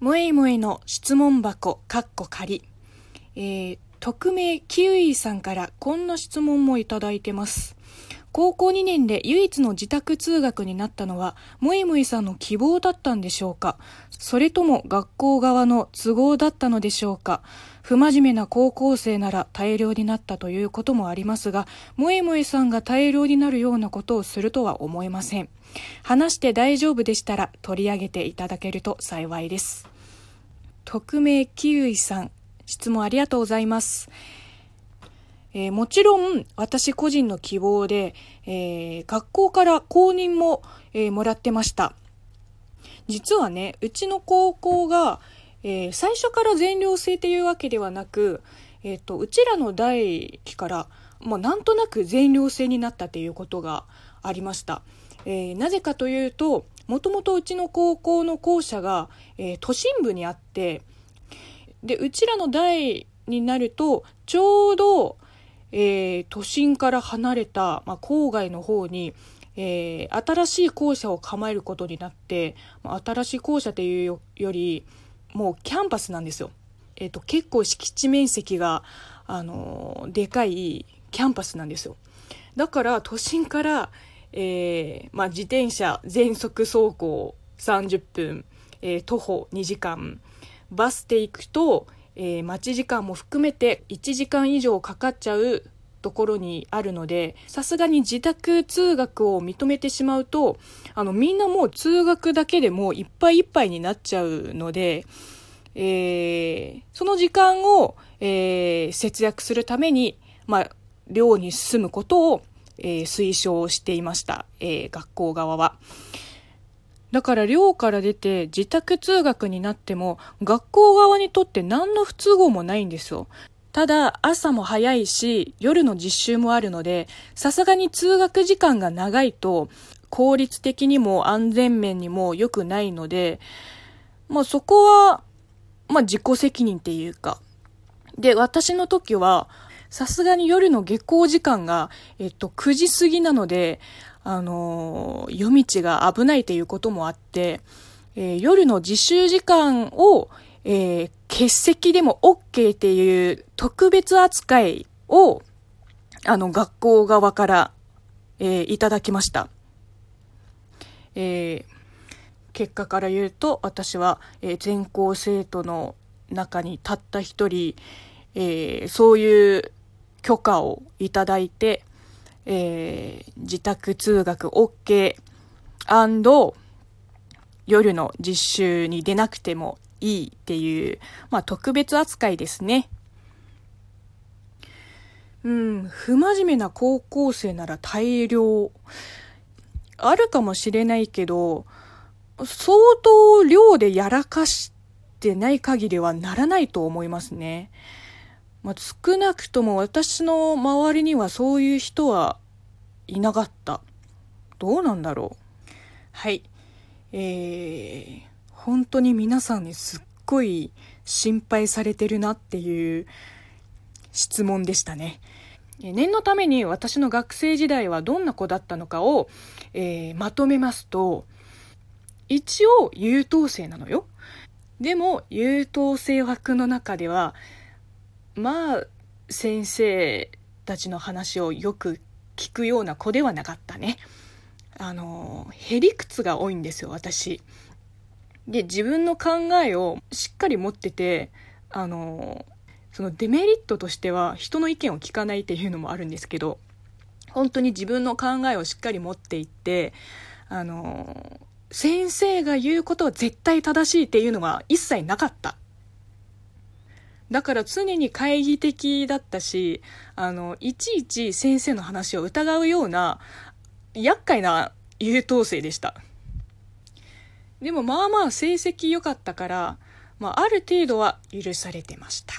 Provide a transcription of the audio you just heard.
萌え萌えの質問箱、かっこ仮。えー、匿名キウイさんからこんな質問もいただいてます。高校2年で唯一の自宅通学になったのは、もえもえさんの希望だったんでしょうかそれとも学校側の都合だったのでしょうか不真面目な高校生なら大量になったということもありますが、もえもえさんが大量になるようなことをするとは思えません。話して大丈夫でしたら取り上げていただけると幸いです。匿名キウイさん、質問ありがとうございます。えー、もちろん私個人の希望で、えー、学校から公認も、えー、もらってました。実はね、うちの高校が、え最初から全寮制っていうわけではなく、えっ、と、うちらの代から、もうなんとなく全寮制になったっていうことがありました。え、なぜかというと、もともとうちの高校の校舎が、え、都心部にあって、で、うちらの代になると、ちょうど、えー、都心から離れた、まあ、郊外の方に、えー、新しい校舎を構えることになって、まあ、新しい校舎というより、もうキャンパスなんですよ。えっ、ー、と、結構敷地面積が、あのー、でかいキャンパスなんですよ。だから、都心から、えー、まあ、自転車全速走行30分、えー、徒歩2時間バスで行くと、えー、待ち時間も含めて1時間以上かかっちゃうところにあるのでさすがに自宅通学を認めてしまうとあのみんなもう通学だけでもいっぱいいっぱいになっちゃうので、えー、その時間を、えー、節約するために、まあ、寮に進むことをえー、推奨していました、え、学校側は。だから寮から出て自宅通学になっても学校側にとって何の不都合もないんですよ。ただ朝も早いし夜の実習もあるのでさすがに通学時間が長いと効率的にも安全面にも良くないのでまあそこはまあ自己責任っていうかで私の時はさすがに夜の下校時間が、えっと、9時過ぎなので、あのー、夜道が危ないということもあって、えー、夜の自習時間を、えー、欠席でも OK っていう特別扱いを、あの、学校側から、えー、いただきました。えー、結果から言うと、私は、えー、全校生徒の中にたった一人、えー、そういう許可をいただいて、えー、自宅通学 OK& 夜の実習に出なくてもいいっていう、まあ特別扱いですね。うん、不真面目な高校生なら大量。あるかもしれないけど、相当量でやらかしてない限りはならないと思いますね。まあ、少なくとも私の周りにはそういう人はいなかった。どうなんだろう。はい。えー、本当に皆さんにすっごい心配されてるなっていう質問でしたね。念のために私の学生時代はどんな子だったのかを、えー、まとめますと、一応優等生なのよ。でも優等生枠の中ではまあ先生たちの話をよく聞くような子ではなかったね。あのへりくつが多いんですよ私。で自分の考えをしっかり持っててあのそのデメリットとしては人の意見を聞かないっていうのもあるんですけど本当に自分の考えをしっかり持っていってあの先生が言うことは絶対正しいっていうのが一切なかっただから常に懐疑的だったし、あの、いちいち先生の話を疑うような、厄介な優等生でした。でもまあまあ成績良かったから、まあある程度は許されてました。